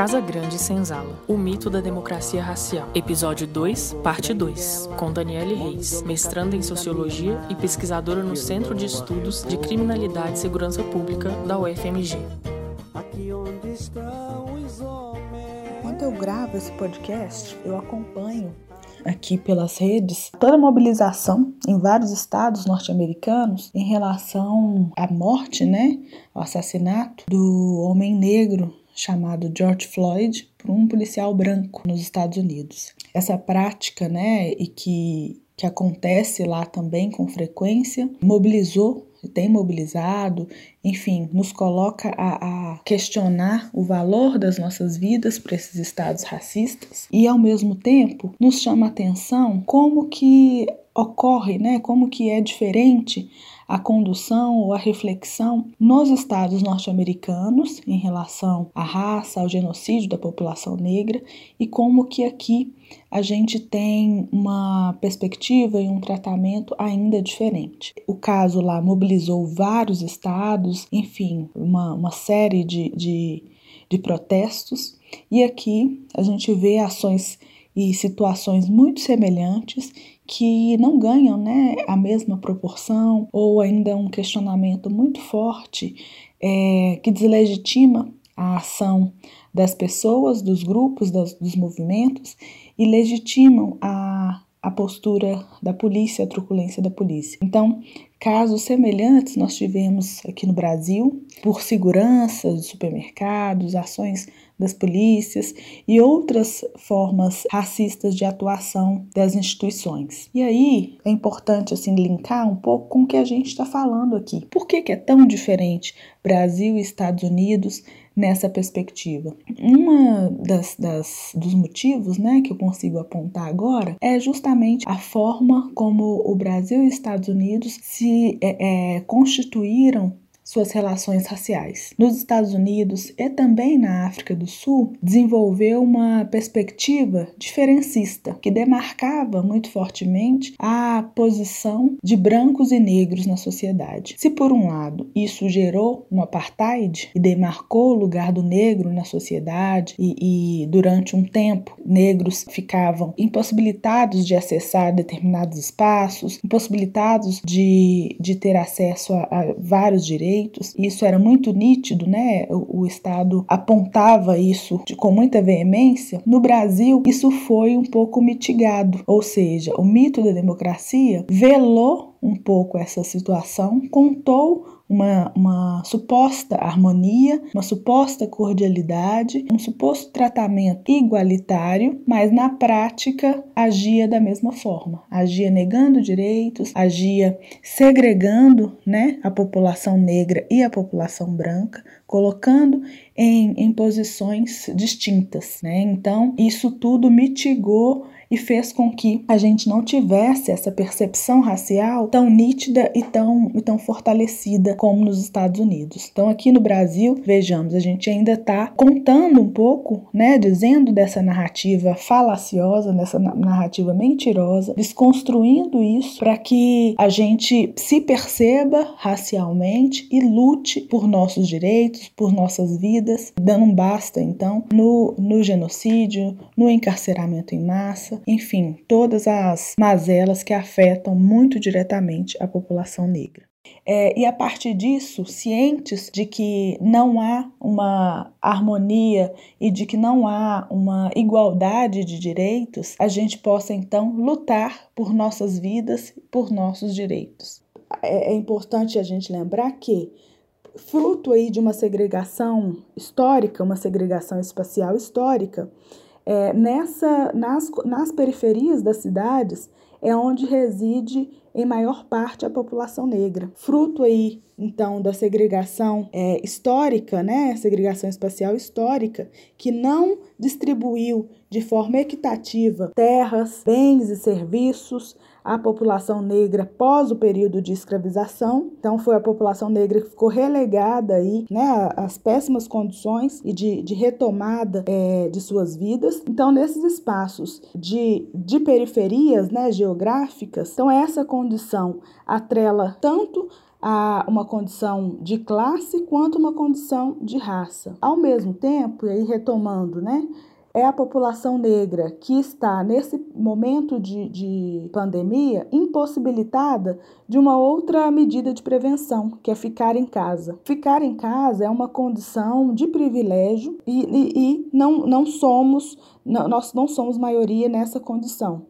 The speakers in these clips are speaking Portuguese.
Casa Grande Senzala, o mito da democracia racial. Episódio 2, parte 2, com Daniele Reis, mestranda em Sociologia e pesquisadora no Centro de Estudos de Criminalidade e Segurança Pública da UFMG. Enquanto eu gravo esse podcast, eu acompanho aqui pelas redes toda a mobilização em vários estados norte-americanos em relação à morte, né, ao assassinato do homem negro chamado George Floyd por um policial branco nos Estados Unidos. Essa prática, né, e que que acontece lá também com frequência, mobilizou tem mobilizado, enfim, nos coloca a, a, questionar o valor das nossas vidas para esses estados racistas e, ao mesmo tempo, nos chama atenção como que ocorre, né, como que é diferente a condução ou a reflexão nos estados norte-americanos em relação à raça, ao genocídio da população negra e como que aqui a gente tem uma perspectiva e um tratamento ainda diferente. O caso lá mobilizou vários estados, enfim, uma, uma série de, de, de protestos, e aqui a gente vê ações e situações muito semelhantes que não ganham né, a mesma proporção ou ainda um questionamento muito forte é, que deslegitima a ação das pessoas, dos grupos, das, dos movimentos e legitimam a, a postura da polícia, a truculência da polícia. Então, casos semelhantes nós tivemos aqui no Brasil por segurança de supermercados, ações das polícias e outras formas racistas de atuação das instituições. E aí é importante assim linkar um pouco com o que a gente está falando aqui. Por que, que é tão diferente Brasil e Estados Unidos nessa perspectiva? Uma das, das dos motivos, né, que eu consigo apontar agora é justamente a forma como o Brasil e os Estados Unidos se é, é, constituíram suas relações raciais. Nos Estados Unidos e também na África do Sul, desenvolveu uma perspectiva diferencista que demarcava muito fortemente a posição de brancos e negros na sociedade. Se por um lado isso gerou um apartheid e demarcou o lugar do negro na sociedade e, e durante um tempo negros ficavam impossibilitados de acessar determinados espaços, impossibilitados de, de ter acesso a, a vários direitos direitos. Isso era muito nítido, né? O, o Estado apontava isso de, com muita veemência. No Brasil, isso foi um pouco mitigado, ou seja, o mito da democracia velou um pouco essa situação, contou uma, uma suposta harmonia, uma suposta cordialidade, um suposto tratamento igualitário, mas na prática agia da mesma forma, agia negando direitos, agia segregando né, a população negra e a população branca, colocando em, em posições distintas. Né? Então, isso tudo mitigou e fez com que a gente não tivesse essa percepção racial tão nítida e tão, e tão fortalecida como nos Estados Unidos. Então, aqui no Brasil, vejamos, a gente ainda está contando um pouco, né, dizendo dessa narrativa falaciosa, dessa narrativa mentirosa, desconstruindo isso para que a gente se perceba racialmente e lute por nossos direitos, por nossas vidas, dando um basta, então, no, no genocídio, no encarceramento em massa, enfim, todas as mazelas que afetam muito diretamente a população negra. É, e a partir disso, cientes de que não há uma harmonia e de que não há uma igualdade de direitos, a gente possa então lutar por nossas vidas, por nossos direitos. É, é importante a gente lembrar que fruto aí de uma segregação histórica, uma segregação espacial histórica, é, nessa, nas, nas periferias das cidades é onde reside em maior parte a população negra. Fruto aí, então, da segregação é, histórica, né, segregação espacial histórica, que não distribuiu de forma equitativa terras, bens e serviços à população negra pós o período de escravização. Então foi a população negra que ficou relegada aí, né, às péssimas condições e de, de retomada é, de suas vidas. Então nesses espaços de, de periferias, né, geográficas, então essa condição atrela tanto a uma condição de classe quanto uma condição de raça. Ao mesmo tempo, e aí retomando, né? É a população negra que está, nesse momento de, de, pandemia, impossibilitada de uma outra medida de prevenção, que é ficar em casa. Ficar em casa é uma condição de privilégio e, e, e não, não somos, não, nós não somos maioria nessa condição.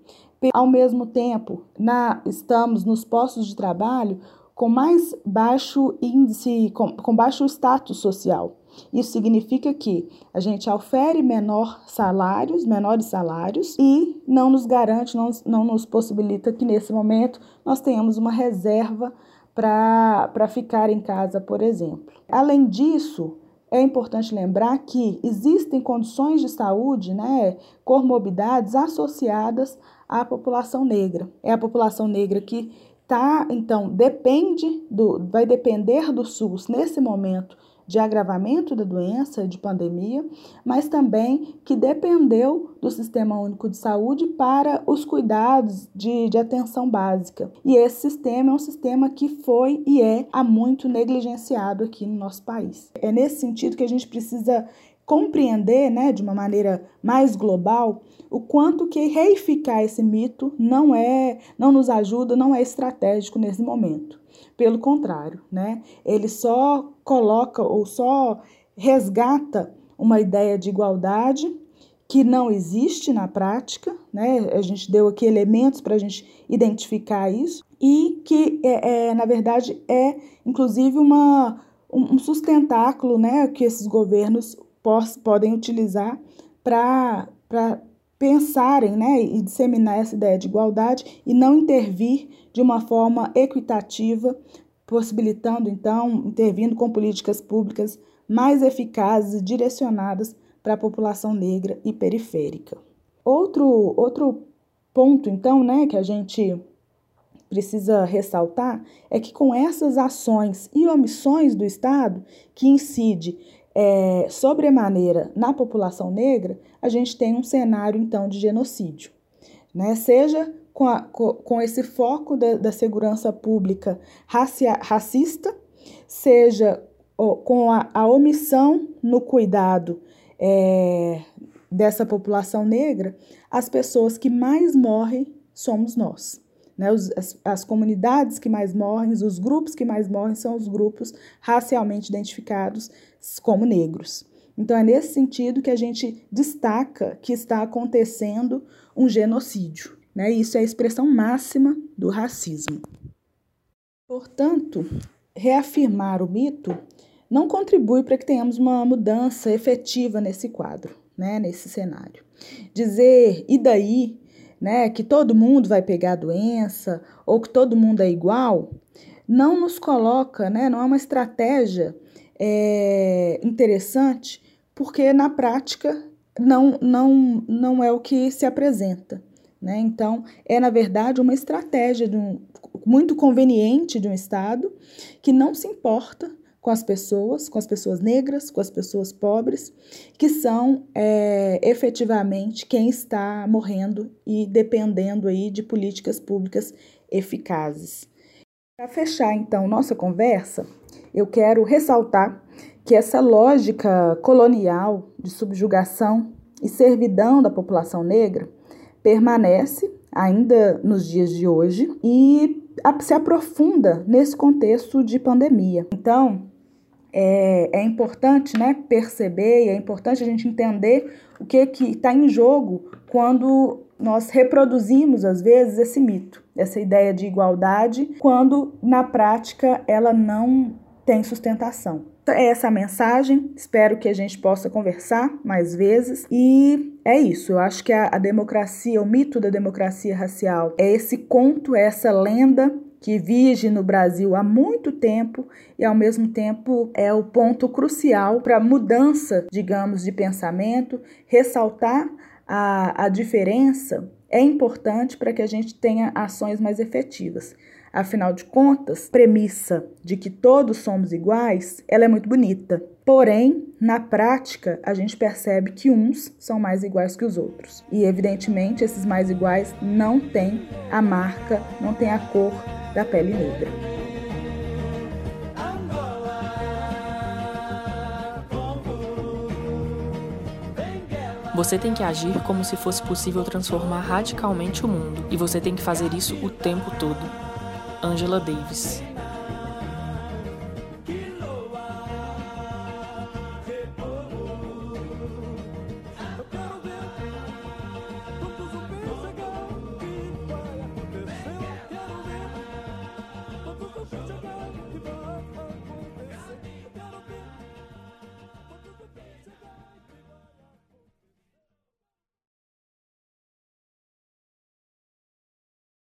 Ao mesmo tempo, na, estamos nos postos de trabalho com mais baixo índice, com, com baixo status social. Isso significa que a gente ofere menor salários, menores salários e não nos garante, não, não nos possibilita que nesse momento nós tenhamos uma reserva para ficar em casa, por exemplo. Além disso, é importante lembrar que existem condições de saúde, né, comorbidades associadas à população negra. É a população negra que tá, então, depende do, vai depender do SUS nesse momento de agravamento da doença, de pandemia, mas também que dependeu do Sistema Único de Saúde para os cuidados de, de atenção básica. E esse sistema é um sistema que foi e é há muito negligenciado aqui no nosso país. É nesse sentido que a gente precisa compreender, né, de uma maneira mais global, o quanto que reificar esse mito não é, não nos ajuda, não é estratégico nesse momento. Pelo contrário, né? Ele só coloca ou só resgata uma ideia de igualdade que não existe na prática, né? A gente deu aqui elementos para a gente identificar isso e que, é, é, na verdade, é inclusive uma, um sustentáculo, né? Que esses governos podem utilizar para pensarem né, e disseminar essa ideia de igualdade e não intervir de uma forma equitativa, possibilitando, então, intervindo com políticas públicas mais eficazes e direcionadas para a população negra e periférica. Outro, outro ponto, então, né, que a gente precisa ressaltar é que com essas ações e omissões do Estado, que incide é, sobremaneira na população negra, a gente tem um cenário então de genocídio, né? Seja com, a, com esse foco da, da segurança pública racia, racista, seja com a, a, omissão no cuidado é, dessa população negra, as pessoas que mais morrem somos nós. Né? Os, as, as comunidades que mais morrem, os grupos que mais morrem são os grupos racialmente identificados como negros. Então, é nesse sentido que a gente destaca que está acontecendo um genocídio. Né? Isso é a expressão máxima do racismo. Portanto, reafirmar o mito não contribui para que tenhamos uma mudança efetiva nesse quadro, né? nesse cenário. Dizer, e daí, né, que todo mundo vai pegar a doença ou que todo mundo é igual, não nos coloca, né, não é uma estratégia é, interessante, porque na prática não, não, não é o que se apresenta. Né? Então, é na verdade uma estratégia um, muito conveniente de um Estado que não se importa com as pessoas, com as pessoas negras, com as pessoas pobres, que são é, efetivamente quem está morrendo e dependendo aí de políticas públicas eficazes. Para fechar então nossa conversa, eu quero ressaltar que essa lógica colonial de subjugação e servidão da população negra permanece ainda nos dias de hoje e se aprofunda nesse contexto de pandemia. Então, é, é importante né, perceber e é importante a gente entender o que está em jogo quando nós reproduzimos, às vezes, esse mito, essa ideia de igualdade, quando na prática ela não tem sustentação. É essa a mensagem, espero que a gente possa conversar mais vezes. E é isso, eu acho que a, a democracia, o mito da democracia racial, é esse conto, é essa lenda que vige no Brasil há muito tempo e, ao mesmo tempo, é o ponto crucial para a mudança, digamos, de pensamento, ressaltar a, a diferença é importante para que a gente tenha ações mais efetivas. Afinal de contas, premissa de que todos somos iguais, ela é muito bonita. Porém, na prática, a gente percebe que uns são mais iguais que os outros. E evidentemente, esses mais iguais não têm a marca, não têm a cor da pele negra. Você tem que agir como se fosse possível transformar radicalmente o mundo, e você tem que fazer isso o tempo todo. Angela Davis